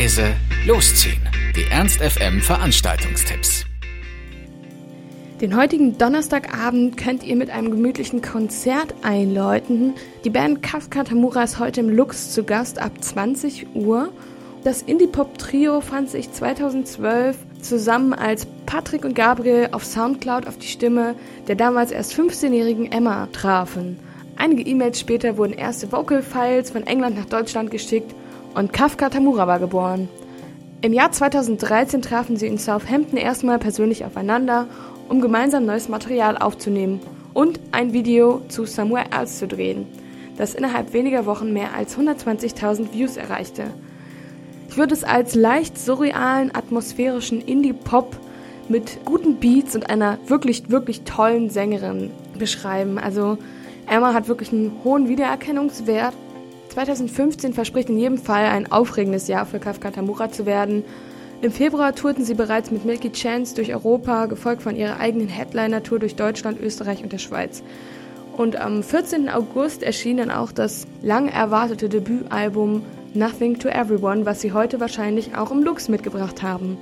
leise, losziehen. Die Ernst FM Veranstaltungstipps. Den heutigen Donnerstagabend könnt ihr mit einem gemütlichen Konzert einläuten. Die Band Kafka Tamura ist heute im Lux zu Gast ab 20 Uhr. Das Indie-Pop-Trio fand sich 2012 zusammen als Patrick und Gabriel auf Soundcloud auf die Stimme der damals erst 15-jährigen Emma trafen. Einige E-Mails später wurden erste Vocal-Files von England nach Deutschland geschickt und Kafka Tamura war geboren. Im Jahr 2013 trafen sie in Southampton erstmal persönlich aufeinander um gemeinsam neues Material aufzunehmen und ein Video zu Somewhere Else zu drehen, das innerhalb weniger Wochen mehr als 120.000 Views erreichte. Ich würde es als leicht surrealen, atmosphärischen Indie-Pop mit guten Beats und einer wirklich, wirklich tollen Sängerin beschreiben. Also Emma hat wirklich einen hohen Wiedererkennungswert. 2015 verspricht in jedem Fall ein aufregendes Jahr für Kafka Tamura zu werden im Februar tourten sie bereits mit Milky Chance durch Europa, gefolgt von ihrer eigenen Headliner-Tour durch Deutschland, Österreich und der Schweiz. Und am 14. August erschien dann auch das lang erwartete Debütalbum Nothing to Everyone, was sie heute wahrscheinlich auch im Lux mitgebracht haben.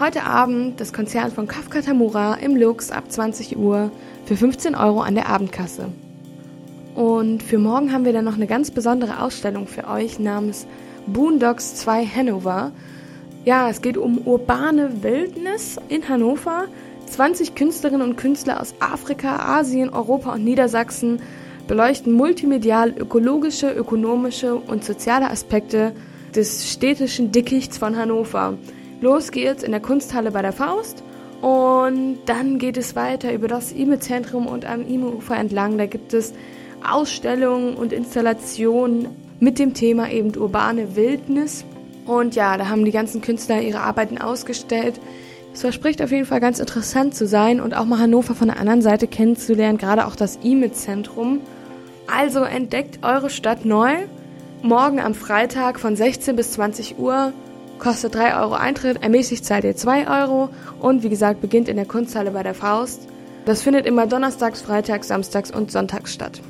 Heute Abend das Konzert von Kafka Tamura im Lux ab 20 Uhr für 15 Euro an der Abendkasse. Und für morgen haben wir dann noch eine ganz besondere Ausstellung für euch namens Boondocks 2 Hanover. Ja, es geht um urbane Wildnis in Hannover. 20 Künstlerinnen und Künstler aus Afrika, Asien, Europa und Niedersachsen beleuchten multimedial ökologische, ökonomische und soziale Aspekte des städtischen Dickichts von Hannover. Los geht's in der Kunsthalle bei der Faust und dann geht es weiter über das IME-Zentrum und am IME-Ufer entlang. Da gibt es Ausstellungen und Installationen mit dem Thema eben urbane Wildnis. Und ja, da haben die ganzen Künstler ihre Arbeiten ausgestellt. Es verspricht auf jeden Fall ganz interessant zu sein und auch mal Hannover von der anderen Seite kennenzulernen, gerade auch das E-Mit-Zentrum. Also entdeckt eure Stadt neu. Morgen am Freitag von 16 bis 20 Uhr kostet 3 Euro Eintritt, ermäßigt zahlt ihr 2 Euro und wie gesagt beginnt in der Kunsthalle bei der Faust. Das findet immer donnerstags, freitags, samstags und sonntags statt.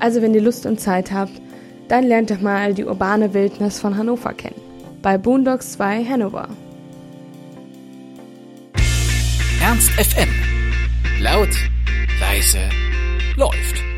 Also wenn ihr Lust und Zeit habt, dann lernt doch mal die urbane Wildnis von Hannover kennen. Bei Boondocks 2 Hannover. Ernst FM. Laut, leise, läuft.